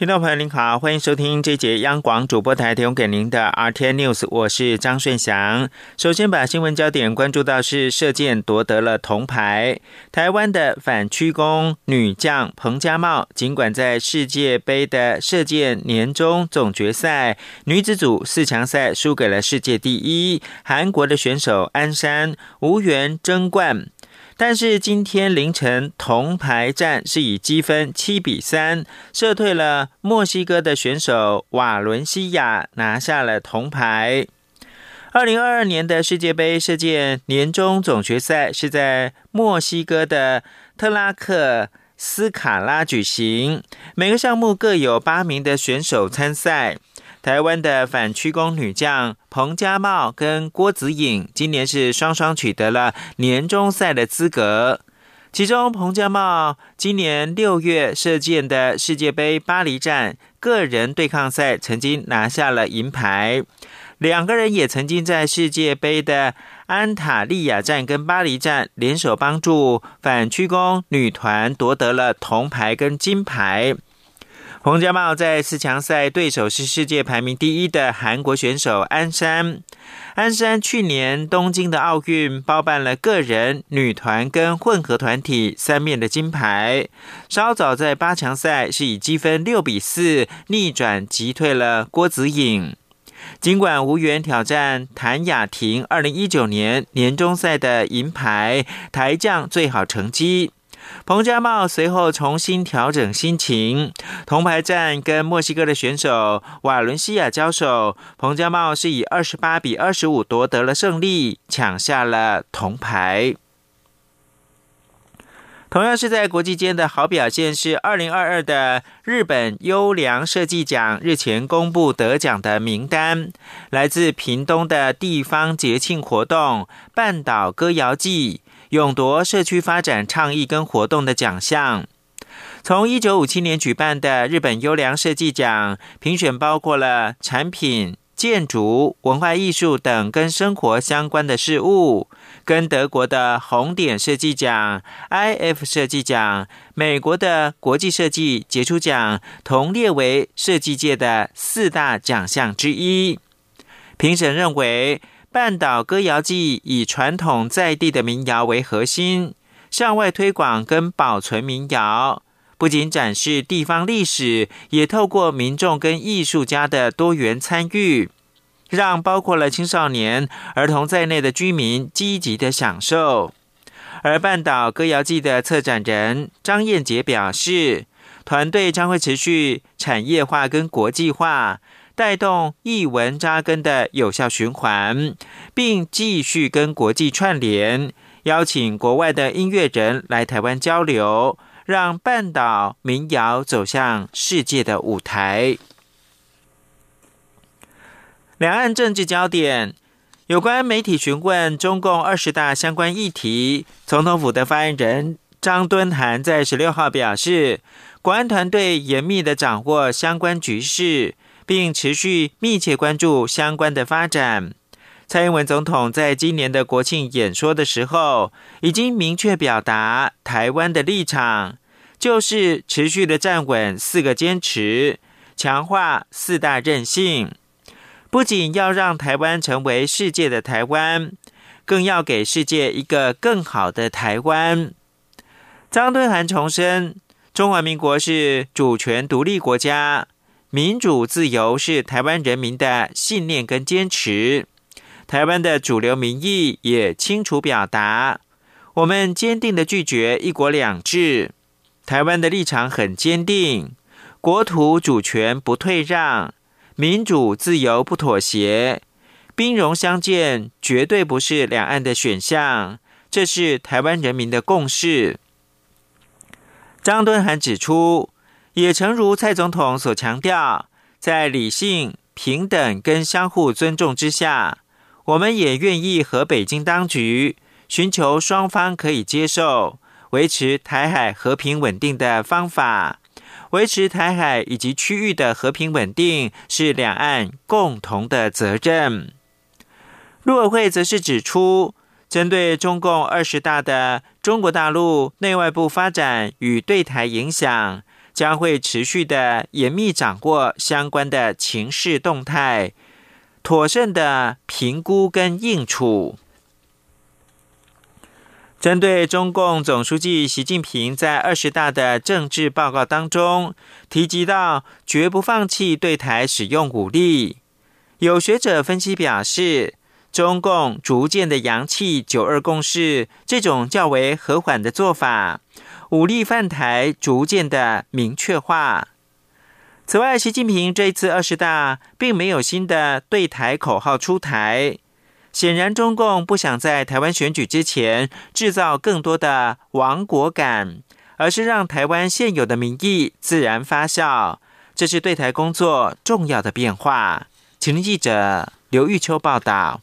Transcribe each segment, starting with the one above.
听众朋友您好，欢迎收听这节央广主播台提供给您的 R T N News，我是张顺祥。首先把新闻焦点关注到是射箭夺得了铜牌，台湾的反曲弓女将彭佳茂，尽管在世界杯的射箭年终总决赛女子组四强赛输给了世界第一韩国的选手安山，无缘争冠。但是今天凌晨铜牌战是以积分七比三射退了墨西哥的选手瓦伦西亚，拿下了铜牌。二零二二年的世界杯射箭年终总决赛是在墨西哥的特拉克斯卡拉举行，每个项目各有八名的选手参赛。台湾的反曲弓女将彭佳茂跟郭子颖今年是双双取得了年终赛的资格。其中，彭佳茂今年六月射箭的世界杯巴黎站个人对抗赛曾经拿下了银牌，两个人也曾经在世界杯的安塔利亚站跟巴黎站联手帮助反曲弓女团夺得了铜牌跟金牌。洪家茂在四强赛对手是世界排名第一的韩国选手安山。安山去年东京的奥运包办了个人、女团跟混合团体三面的金牌。稍早在八强赛是以积分六比四逆转击退了郭子颖。尽管无缘挑战谭雅婷二零一九年年终赛的银牌，台将最好成绩。彭家茂随后重新调整心情，铜牌战跟墨西哥的选手瓦伦西亚交手，彭家茂是以二十八比二十五夺得了胜利，抢下了铜牌。同样是在国际间的好表现是二零二二的日本优良设计奖日前公布得奖的名单，来自屏东的地方节庆活动半岛歌谣季。勇夺社区发展倡议跟活动的奖项。从一九五七年举办的日本优良设计奖，评选包括了产品、建筑、文化艺术等跟生活相关的事物。跟德国的红点设计奖、IF 设计奖、美国的国际设计杰出奖同列为设计界的四大奖项之一。评审认为。半岛歌谣季以传统在地的民谣为核心，向外推广跟保存民谣，不仅展示地方历史，也透过民众跟艺术家的多元参与，让包括了青少年、儿童在内的居民积极的享受。而半岛歌谣季的策展人张燕杰表示，团队将会持续产业化跟国际化。带动译文扎根的有效循环，并继续跟国际串联，邀请国外的音乐人来台湾交流，让半岛民谣走向世界的舞台。两岸政治焦点，有关媒体询问中共二十大相关议题，总统府的发言人张敦涵在十六号表示，国安团队严密的掌握相关局势。并持续密切关注相关的发展。蔡英文总统在今年的国庆演说的时候，已经明确表达台湾的立场，就是持续的站稳四个坚持，强化四大韧性。不仅要让台湾成为世界的台湾，更要给世界一个更好的台湾。张敦涵重申，中华民国是主权独立国家。民主自由是台湾人民的信念跟坚持，台湾的主流民意也清楚表达，我们坚定的拒绝一国两制，台湾的立场很坚定，国土主权不退让，民主自由不妥协，兵戎相见绝对不是两岸的选项，这是台湾人民的共识。张敦涵指出。也诚如蔡总统所强调，在理性、平等跟相互尊重之下，我们也愿意和北京当局寻求双方可以接受、维持台海和平稳定的方法，维持台海以及区域的和平稳定是两岸共同的责任。陆委会则是指出，针对中共二十大的中国大陆内外部发展与对台影响，将会持续的严密掌握相关的情势动态，妥善的评估跟应处。针对中共总书记习近平在二十大的政治报告当中提及到，绝不放弃对台使用武力，有学者分析表示。中共逐渐的扬弃“九二共识”这种较为和缓的做法，武力犯台逐渐的明确化。此外，习近平这一次二十大并没有新的对台口号出台，显然中共不想在台湾选举之前制造更多的亡国感，而是让台湾现有的民意自然发酵。这是对台工作重要的变化。请记者刘玉秋报道。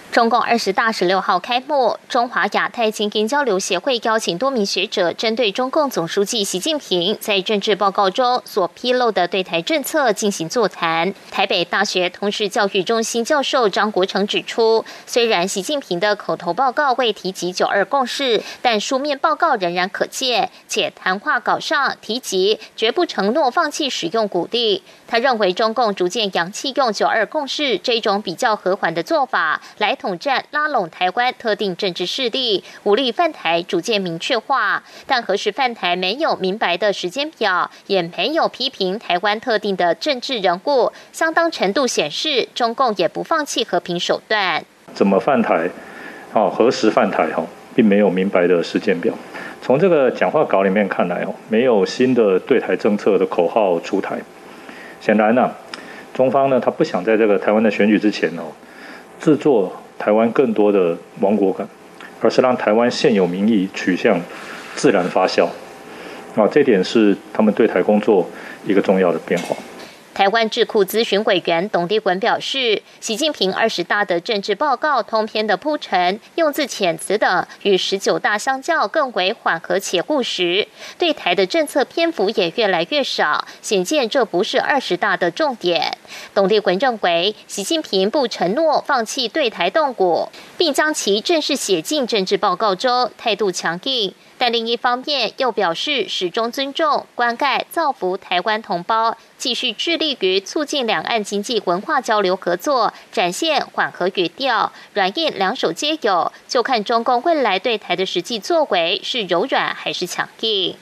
中共二十大十六号开幕，中华亚太经营交流协会邀请多名学者，针对中共总书记习近平在政治报告中所披露的对台政策进行座谈。台北大学通识教育中心教授张国成指出，虽然习近平的口头报告未提及九二共识，但书面报告仍然可见，且谈话稿上提及绝不承诺放弃使用武力。他认为，中共逐渐扬弃用九二共识这种比较和缓的做法来。统战拉拢台湾特定政治势力，武力犯台逐渐明确化，但何时犯台没有明白的时间表，也没有批评台湾特定的政治人物，相当程度显示中共也不放弃和平手段。怎么犯台？哦，何时犯台？哦，并没有明白的时间表。从这个讲话稿里面看来，哦，没有新的对台政策的口号出台。显然呢，中方呢，他不想在这个台湾的选举之前哦，制作。台湾更多的亡国感，而是让台湾现有民意取向自然发酵，啊，这点是他们对台工作一个重要的变化。台湾智库咨询委员董立滚表示，习近平二十大的政治报告通篇的铺陈、用字遣词等，与十九大相较更为缓和且务实，对台的政策篇幅也越来越少，显见这不是二十大的重点。董立文认为，习近平不承诺放弃对台动武，并将其正式写进政治报告中，态度强硬。但另一方面又表示，始终尊重、关爱、造福台湾同胞，继续致力于促进两岸经济文化交流合作，展现缓和语调，软硬两手皆有，就看中共未来对台的实际作为是柔软还是强硬。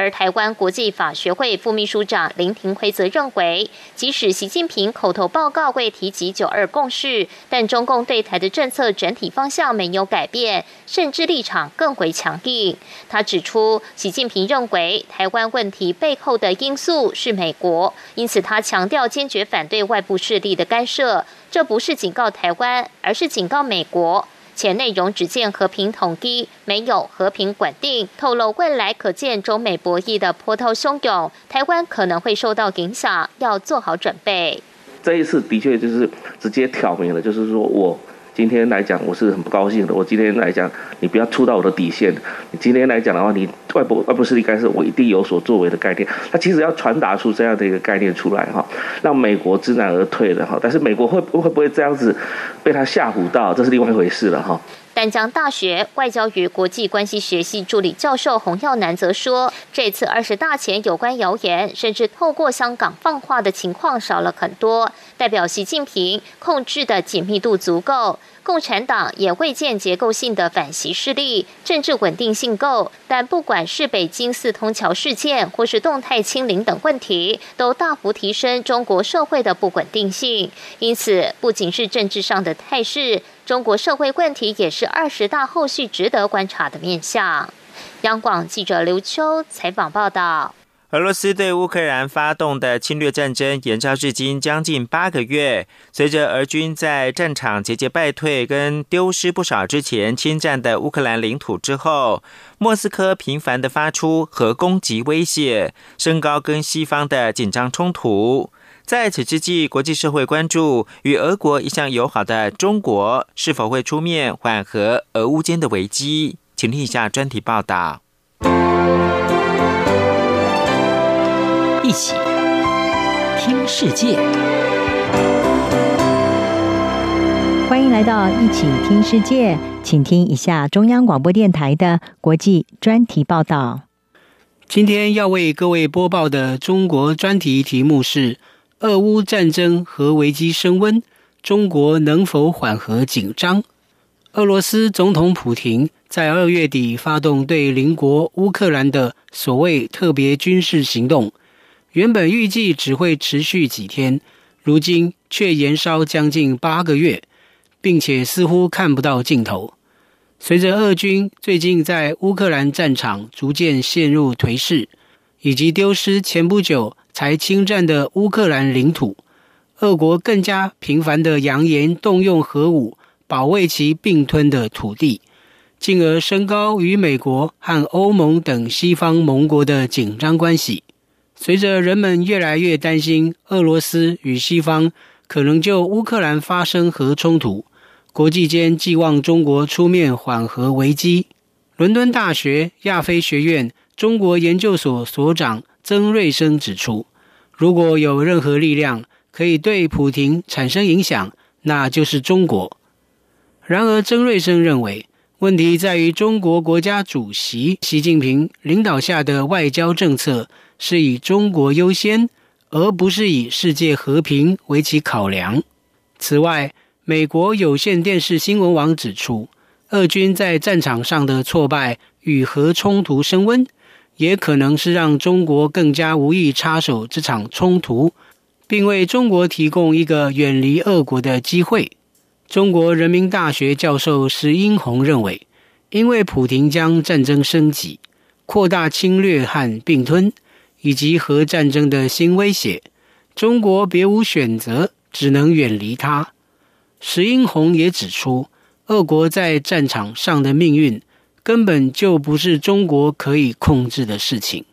而台湾国际法学会副秘书长林廷辉则认为，即使习近平口头报告未提及九二共识，但中共对台的政策整体方向没有改变，甚至立场更为强硬。他指出，习近平认为台湾问题背后的因素是美国，因此他强调坚决反对外部势力的干涉。这不是警告台湾，而是警告美国。且内容只见和平统一，没有和平稳定。透露未来可见中美博弈的波涛汹涌，台湾可能会受到影响，要做好准备。这一次的确就是直接挑明了，就是说我。今天来讲，我是很不高兴的。我今天来讲，你不要触到我的底线。你今天来讲的话，你外部外部势力干涉，我一定有所作为的概念。他其实要传达出这样的一个概念出来哈，让美国知难而退的哈。但是美国会会不会这样子被他吓唬到，这是另外一回事了哈。淡江大学外交与国际关系学系助理教授洪耀南则说，这次二十大前有关谣言，甚至透过香港放话的情况少了很多，代表习近平控制的紧密度足够。共产党也未见结构性的反袭势力，政治稳定性够。但不管是北京四通桥事件，或是动态清零等问题，都大幅提升中国社会的不稳定性。因此，不仅是政治上的态势。中国社会问题也是二十大后续值得观察的面向。央广记者刘秋采访报道。俄罗斯对乌克兰发动的侵略战争延烧至今将近八个月。随着俄军在战场节节败退，跟丢失不少之前侵占的乌克兰领土之后，莫斯科频繁的发出核攻击威胁，升高跟西方的紧张冲突。在此之际，国际社会关注与俄国一向友好的中国是否会出面缓和俄乌间的危机？请听一下专题报道。一起听世界，欢迎来到一起听世界，请听一下中央广播电台的国际专题报道。今天要为各位播报的中国专题题目是：俄乌战争和危机升温，中国能否缓和紧张？俄罗斯总统普京在二月底发动对邻国乌克兰的所谓特别军事行动。原本预计只会持续几天，如今却延烧将近八个月，并且似乎看不到尽头。随着俄军最近在乌克兰战场逐渐陷入颓势，以及丢失前不久才侵占的乌克兰领土，俄国更加频繁的扬言动用核武保卫其并吞的土地，进而升高与美国和欧盟等西方盟国的紧张关系。随着人们越来越担心俄罗斯与西方可能就乌克兰发生核冲突，国际间寄望中国出面缓和危机。伦敦大学亚非学院中国研究所所长曾瑞生指出，如果有任何力量可以对普廷产生影响，那就是中国。然而，曾瑞生认为，问题在于中国国家主席习近平领导下的外交政策。是以中国优先，而不是以世界和平为其考量。此外，美国有线电视新闻网指出，俄军在战场上的挫败与核冲突升温，也可能是让中国更加无意插手这场冲突，并为中国提供一个远离俄国的机会。中国人民大学教授石英红认为，因为普廷将战争升级、扩大侵略和并吞。以及核战争的新威胁，中国别无选择，只能远离它。石英红也指出，俄国在战场上的命运根本就不是中国可以控制的事情。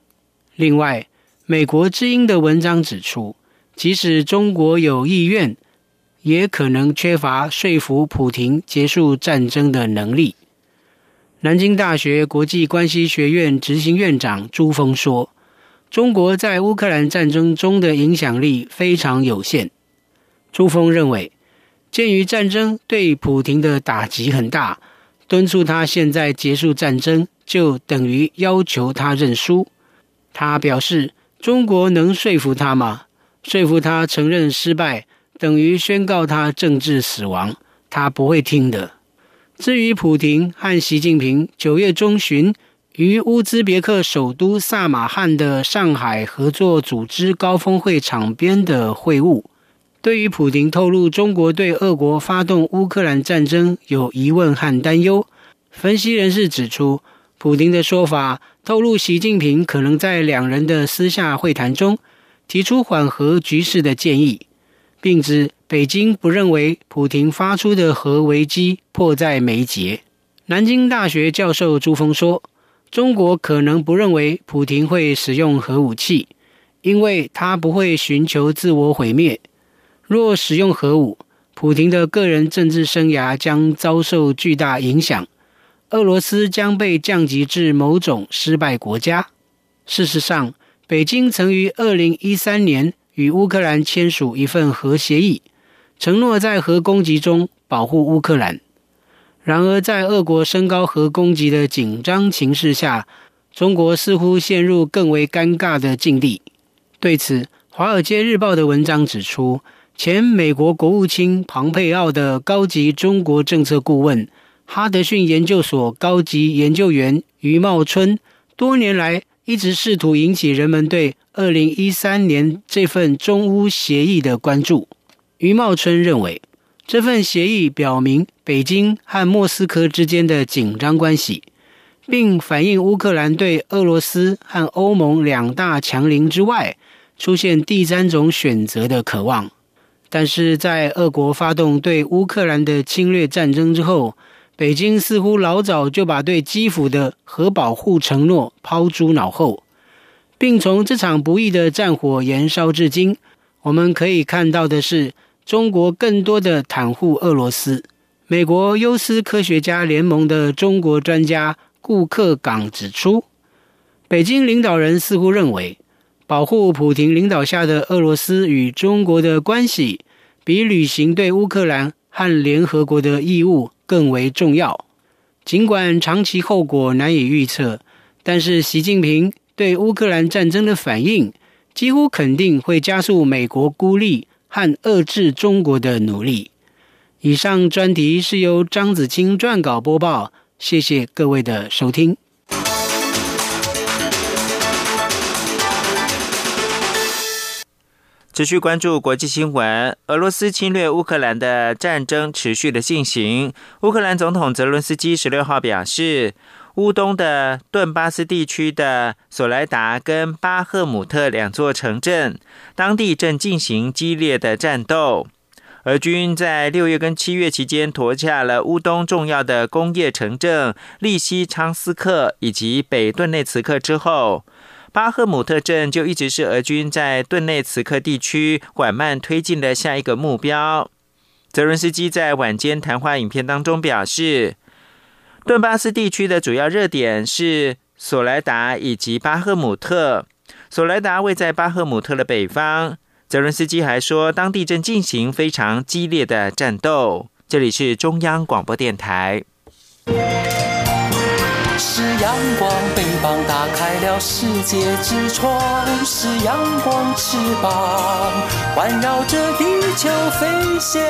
另外，美国之音的文章指出，即使中国有意愿，也可能缺乏说服普廷结束战争的能力。南京大学国际关系学院执行院长朱峰说。中国在乌克兰战争中的影响力非常有限。朱峰认为，鉴于战争对普廷的打击很大，敦促他现在结束战争，就等于要求他认输。他表示，中国能说服他吗？说服他承认失败，等于宣告他政治死亡，他不会听的。至于普廷和习近平九月中旬。于乌兹别克首都萨马汉的上海合作组织高峰会场边的会晤，对于普京透露中国对俄国发动乌克兰战争有疑问和担忧，分析人士指出，普京的说法透露习近平可能在两人的私下会谈中提出缓和局势的建议，并指北京不认为普京发出的核危机迫在眉睫。南京大学教授朱峰说。中国可能不认为普廷会使用核武器，因为他不会寻求自我毁灭。若使用核武，普廷的个人政治生涯将遭受巨大影响，俄罗斯将被降级至某种失败国家。事实上，北京曾于二零一三年与乌克兰签署一份核协议，承诺在核攻击中保护乌克兰。然而，在俄国升高核攻击的紧张情势下，中国似乎陷入更为尴尬的境地。对此，《华尔街日报》的文章指出，前美国国务卿庞佩奥的高级中国政策顾问、哈德逊研究所高级研究员余茂春，多年来一直试图引起人们对二零一三年这份中乌协议的关注。余茂春认为。这份协议表明北京和莫斯科之间的紧张关系，并反映乌克兰对俄罗斯和欧盟两大强邻之外出现第三种选择的渴望。但是在俄国发动对乌克兰的侵略战争之后，北京似乎老早就把对基辅的核保护承诺抛诸脑后，并从这场不义的战火延烧至今。我们可以看到的是。中国更多的袒护俄罗斯。美国优思科学家联盟的中国专家顾克岗指出，北京领导人似乎认为，保护普廷领导下的俄罗斯与中国的关系，比履行对乌克兰和联合国的义务更为重要。尽管长期后果难以预测，但是习近平对乌克兰战争的反应，几乎肯定会加速美国孤立和遏制中国的努力。以上专题是由张子清撰稿播报，谢谢各位的收听。持续关注国际新闻，俄罗斯侵略乌克兰的战争持续的进行。乌克兰总统泽伦斯基十六号表示，乌东的顿巴斯地区的索莱达跟巴赫姆特两座城镇，当地正进行激烈的战斗。俄军在六月跟七月期间夺下了乌东重要的工业城镇利西昌斯克以及北顿内茨克之后。巴赫姆特镇就一直是俄军在顿内茨克地区缓慢推进的下一个目标。泽伦斯基在晚间谈话影片当中表示，顿巴斯地区的主要热点是索莱达以及巴赫姆特。索莱达位在巴赫姆特的北方。泽伦斯基还说，当地正进行非常激烈的战斗。这里是中央广播电台。是阳光，翅膀打开了世界之窗；是阳光，翅膀环绕着地球飞翔。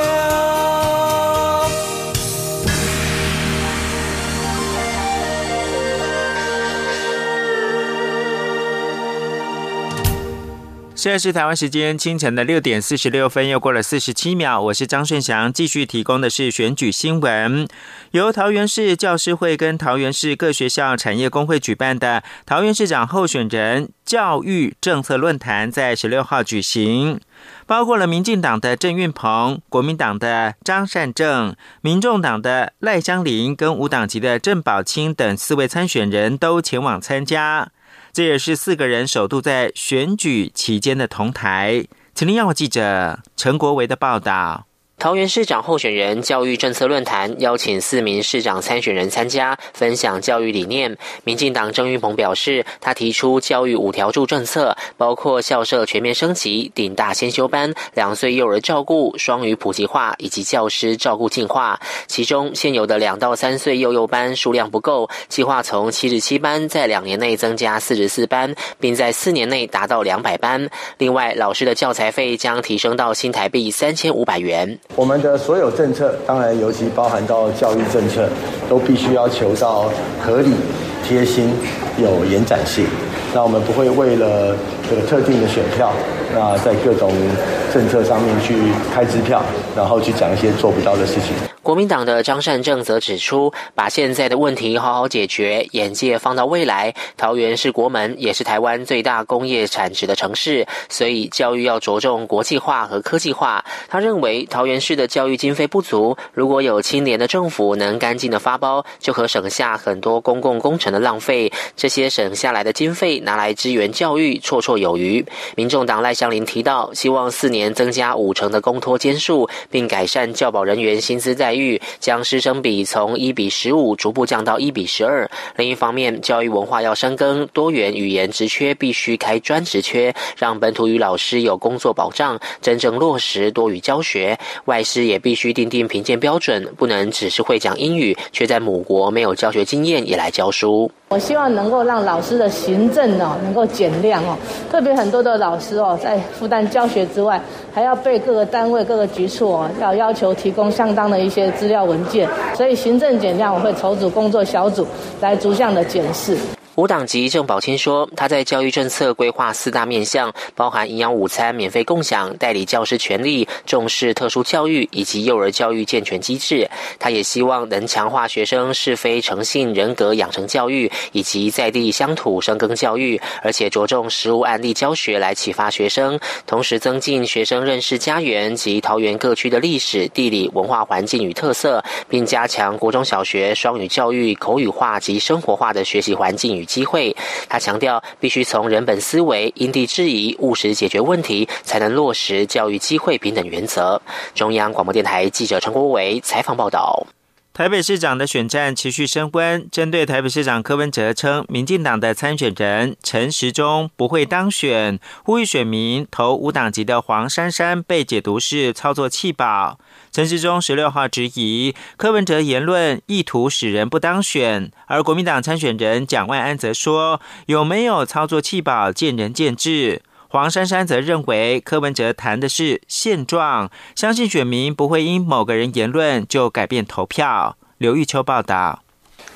现在是台湾时间清晨的六点四十六分，又过了四十七秒。我是张顺祥，继续提供的是选举新闻。由桃园市教师会跟桃园市各学校产业工会举办的桃园市长候选人教育政策论坛，在十六号举行。包括了民进党的郑运鹏、国民党的张善政、民众党的赖香林跟无党籍的郑宝清等四位参选人都前往参加。这也是四个人首度在选举期间的同台。请听央广记者陈国维的报道。桃园市长候选人教育政策论坛邀请四名市长参选人参加，分享教育理念。民进党郑云鹏表示，他提出教育五条柱政策，包括校舍全面升级、顶大先修班、两岁幼儿照顾、双语普及化以及教师照顾进化。其中，现有的两到三岁幼幼班数量不够，计划从七十七班在两年内增加四十四班，并在四年内达到两百班。另外，老师的教材费将提升到新台币三千五百元。我们的所有政策，当然尤其包含到教育政策，都必须要求到合理、贴心、有延展性。那我们不会为了这个特定的选票，那在各种政策上面去开支票，然后去讲一些做不到的事情。国民党的张善政则指出，把现在的问题好好解决，眼界放到未来。桃园是国门，也是台湾最大工业产值的城市，所以教育要着重国际化和科技化。他认为桃园市的教育经费不足，如果有青年的政府能干净的发包，就可省下很多公共工程的浪费。这些省下来的经费拿来支援教育，绰绰有余。民众党赖香林提到，希望四年年增加五成的公托间数，并改善教保人员薪资待遇。将师生比从一比十五逐步降到一比十二。另一方面，教育文化要深耕，多元语言职缺必须开专职缺，让本土语老师有工作保障，真正落实多语教学。外师也必须定定评鉴标准，不能只是会讲英语，却在母国没有教学经验也来教书。我希望能够让老师的行政哦能够减量哦，特别很多的老师哦在负担教学之外，还要被各个单位各个局处哦要要求提供相当的一些资料文件，所以行政减量我会筹组工作小组来逐项的检视。无党籍郑宝清说，他在教育政策规划四大面向，包含营养午餐免费共享、代理教师权利、重视特殊教育以及幼儿教育健全机制。他也希望能强化学生是非诚信人格养成教育以及在地乡土生耕教育，而且着重实物案例教学来启发学生，同时增进学生认识家园及桃园各区的历史、地理、文化环境与特色，并加强国中小学双语教育、口语化及生活化的学习环境与。机会，他强调必须从人本思维、因地制宜、务实解决问题，才能落实教育机会平等原则。中央广播电台记者陈国伟采访报道。台北市长的选战持续升温，针对台北市长柯文哲称，民进党的参选人陈时中不会当选，呼吁选民投无党籍的黄珊珊被解读是操作弃保。陈时中十六号质疑柯文哲言论意图使人不当选，而国民党参选人蒋万安则说，有没有操作气保，见仁见智。黄珊珊则认为柯文哲谈的是现状，相信选民不会因某个人言论就改变投票。刘玉秋报道。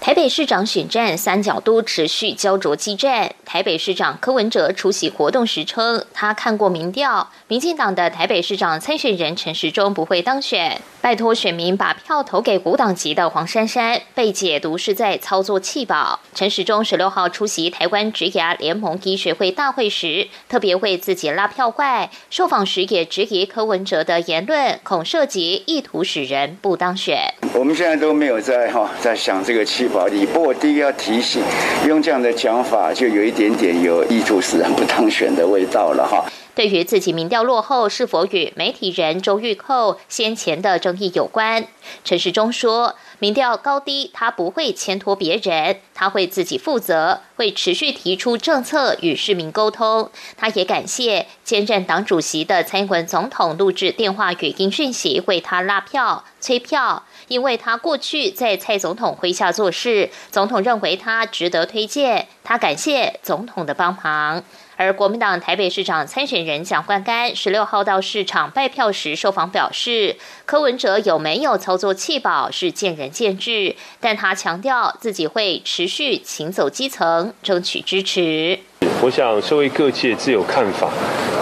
台北市长选战三角都持续焦灼激战。台北市长柯文哲出席活动时称，他看过民调，民进党的台北市长参选人陈时中不会当选，拜托选民把票投给无党籍的黄珊珊，被解读是在操作弃保。陈时中十六号出席台湾职涯联盟医学会大会时，特别为自己拉票外，受访时也质疑柯文哲的言论恐涉及意图使人不当选。我们现在都没有在哈在想这个弃。保利。不过第一个要提醒，用这样的讲法，就有一点点有意图使人不当选的味道了哈。对于自己民调落后是否与媒体人周玉蔻先前的争议有关，陈时中说，民调高低他不会牵拖别人，他会自己负责，会持续提出政策与市民沟通。他也感谢兼任党主席的蔡英文总统录制电话语音讯息为他拉票催票。因为他过去在蔡总统麾下做事，总统认为他值得推荐，他感谢总统的帮忙。而国民党台北市长参选人蒋冠干十六号到市场拜票时受访表示，柯文哲有没有操作弃保是见仁见智，但他强调自己会持续行走基层，争取支持。我想社会各界自有看法，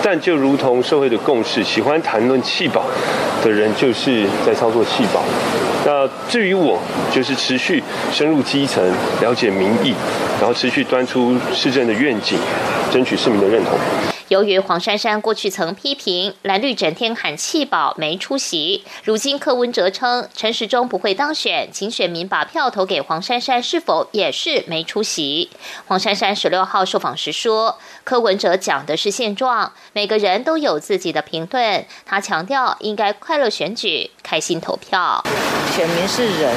但就如同社会的共识，喜欢谈论弃保的人就是在操作弃保。那至于我，就是持续深入基层，了解民意，然后持续端出市政的愿景，争取市民的认同。由于黄珊珊过去曾批评蓝绿整天喊弃保没出席，如今柯文哲称陈时中不会当选，请选民把票投给黄珊珊，是否也是没出席？黄珊珊十六号受访时说，柯文哲讲的是现状，每个人都有自己的评论，他强调应该快乐选举，开心投票。选民是人，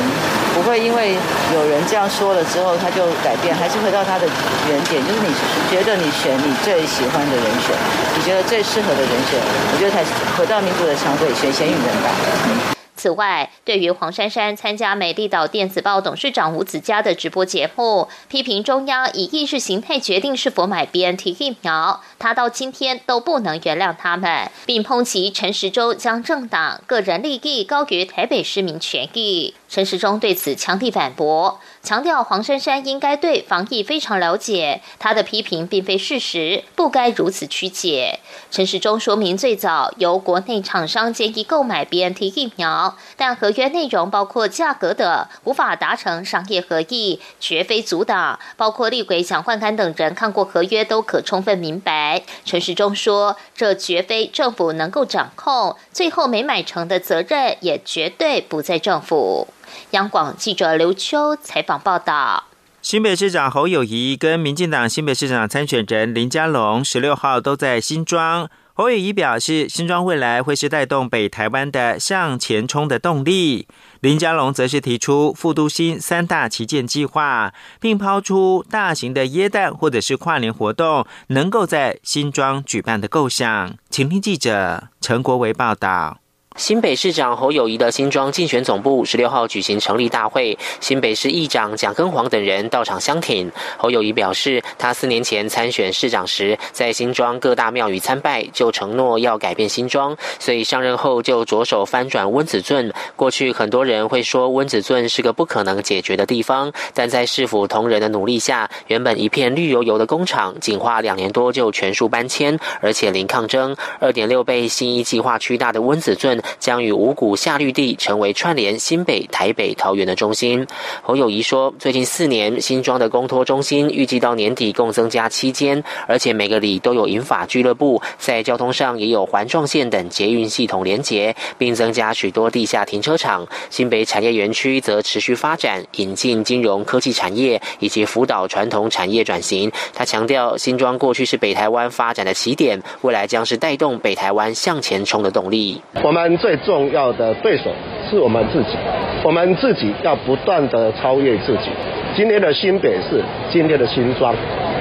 不会因为有人这样说了之后他就改变，还是回到他的原点，就是你觉得你选你最喜欢的人选。你觉得最适合的人选？我觉得才回到民主的常规，选贤与人吧。此外，对于黄珊珊参加美丽岛电子报董事长吴子嘉的直播节目，批评中央以意识形态决定是否买 BNT 疫苗，他到今天都不能原谅他们，并抨击陈时中将政党个人利益高于台北市民权益。陈时中对此强力反驳，强调黄珊珊应该对防疫非常了解，他的批评并非事实，不该如此曲解。陈时中说明，最早由国内厂商建议购买 BNT 疫苗，但合约内容包括价格的，无法达成商业合意，绝非阻挡。包括立鬼蒋焕干等人看过合约，都可充分明白。陈时中说，这绝非政府能够掌控，最后没买成的责任也绝对不在政府。央广记者刘秋采访报道：新北市长侯友谊跟民进党新北市长参选人林佳龙十六号都在新庄。侯友谊表示，新庄未来会是带动北台湾的向前冲的动力。林佳龙则是提出复都新三大旗舰计划，并抛出大型的耶诞或者是跨年活动能够在新庄举办的构想。请听记者陈国维报道。新北市长侯友谊的新庄竞选总部十六号举行成立大会，新北市议长蒋根煌等人到场相挺。侯友谊表示，他四年前参选市长时，在新庄各大庙宇参拜，就承诺要改变新庄，所以上任后就着手翻转温子镇。过去很多人会说温子镇是个不可能解决的地方，但在市府同仁的努力下，原本一片绿油油的工厂，仅花两年多就全数搬迁，而且零抗争。二点六倍新一计划区大的温子镇。将与五股下绿地成为串联新北、台北、桃园的中心。侯友谊说，最近四年新庄的公托中心预计到年底共增加七间，而且每个里都有银法俱乐部，在交通上也有环状线等捷运系统连结，并增加许多地下停车场。新北产业园区则持续发展，引进金融科技产业以及辅导传统产业转型。他强调，新庄过去是北台湾发展的起点，未来将是带动北台湾向前冲的动力。我们。最重要的对手是我们自己，我们自己要不断的超越自己。今天的新北市，今天的新装，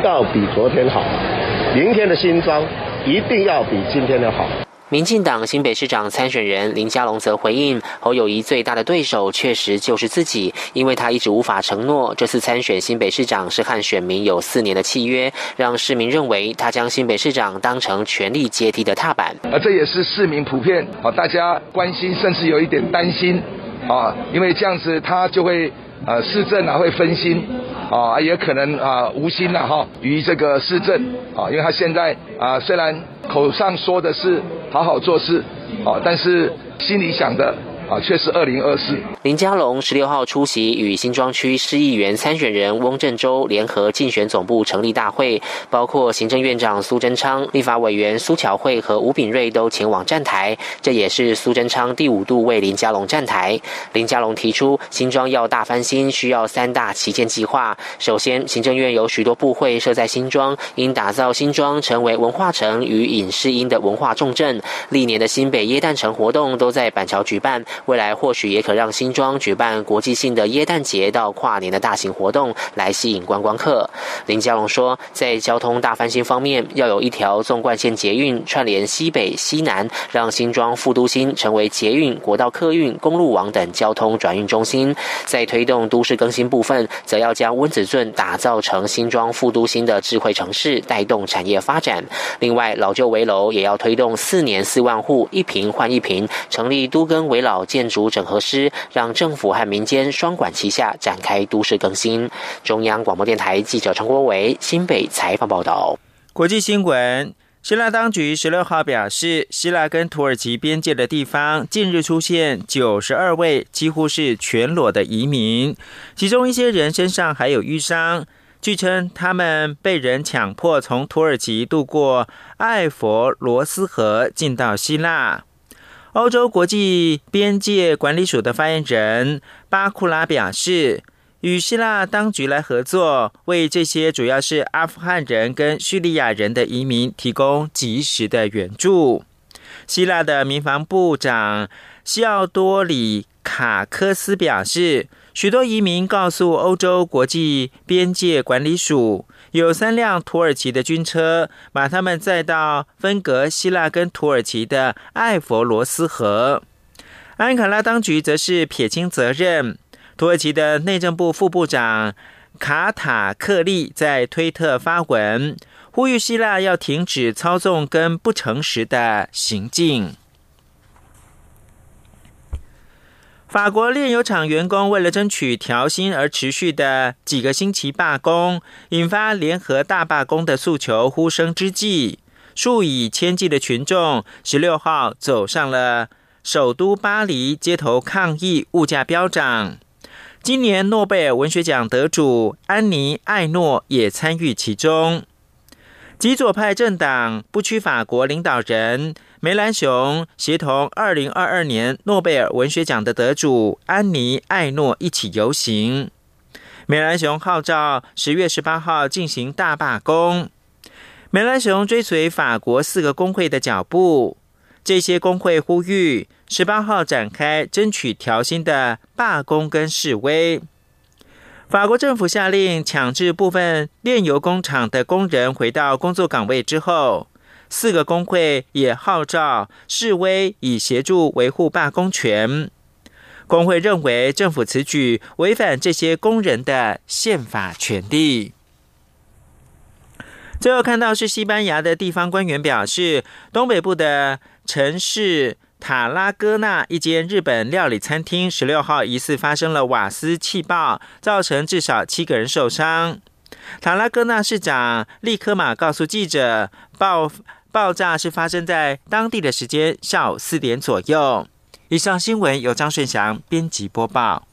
要比昨天好；明天的新装，一定要比今天的好。民进党新北市长参选人林佳龙则回应，侯友谊最大的对手确实就是自己，因为他一直无法承诺这次参选新北市长是和选民有四年的契约，让市民认为他将新北市长当成权力阶梯的踏板。啊，这也是市民普遍啊，大家关心，甚至有一点担心啊，因为这样子他就会呃市政啊会分心啊，也可能啊无心了哈于这个市政啊，因为他现在啊虽然口上说的是。好好做事，啊，但是心里想的。啊，却是二零二四。林佳龙十六号出席与新庄区市议员参选人翁振洲联合竞选总部成立大会，包括行政院长苏贞昌、立法委员苏巧慧和吴炳瑞都前往站台。这也是苏贞昌第五度为林佳龙站台。林佳龙提出，新庄要大翻新，需要三大旗舰计划。首先，行政院有许多部会设在新庄，应打造新庄成为文化城与影视音的文化重镇。历年的新北耶诞城活动都在板桥举办。未来或许也可让新庄举办国际性的耶诞节到跨年的大型活动，来吸引观光客。林佳龙说，在交通大翻新方面，要有一条纵贯线捷运串联西北西南，让新庄副都心成为捷运、国道客运、公路网等交通转运中心。在推动都市更新部分，则要将温子镇打造成新庄副都心的智慧城市，带动产业发展。另外，老旧围楼也要推动四年四万户一平换一平，成立都更围老。建筑整合师，让政府和民间双管齐下，展开都市更新。中央广播电台记者陈国维新北采访报道。国际新闻：希腊当局十六号表示，希腊跟土耳其边界的地方近日出现九十二位几乎是全裸的移民，其中一些人身上还有淤伤。据称，他们被人强迫从土耳其渡过艾佛罗斯河进到希腊。欧洲国际边界管理署的发言人巴库拉表示，与希腊当局来合作，为这些主要是阿富汗人跟叙利亚人的移民提供及时的援助。希腊的民防部长西奥多里卡科斯表示，许多移民告诉欧洲国际边界管理署。有三辆土耳其的军车把他们载到分隔希腊跟土耳其的艾佛罗斯河。安卡拉当局则是撇清责任。土耳其的内政部副部长卡塔克利在推特发文，呼吁希腊要停止操纵跟不诚实的行径。法国炼油厂员工为了争取调薪而持续的几个星期罢工，引发联合大罢工的诉求呼声之际，数以千计的群众十六号走上了首都巴黎街头抗议物价飙涨。今年诺贝尔文学奖得主安妮艾诺也参与其中。极左派政党不屈法国领导人。梅兰雄协同二零二二年诺贝尔文学奖的得主安妮艾诺一起游行。梅兰雄号召十月十八号进行大罢工。梅兰雄追随法国四个工会的脚步，这些工会呼吁十八号展开争取调薪的罢工跟示威。法国政府下令强制部分炼油工厂的工人回到工作岗位之后。四个工会也号召示威，以协助维护罢工权。工会认为政府此举违反这些工人的宪法权利。最后看到是西班牙的地方官员表示，东北部的城市塔拉戈纳一间日本料理餐厅十六号疑似发生了瓦斯气爆，造成至少七个人受伤。塔拉戈纳市长利科马告诉记者，爆。爆炸是发生在当地的时间下午四点左右。以上新闻由张顺祥编辑播报。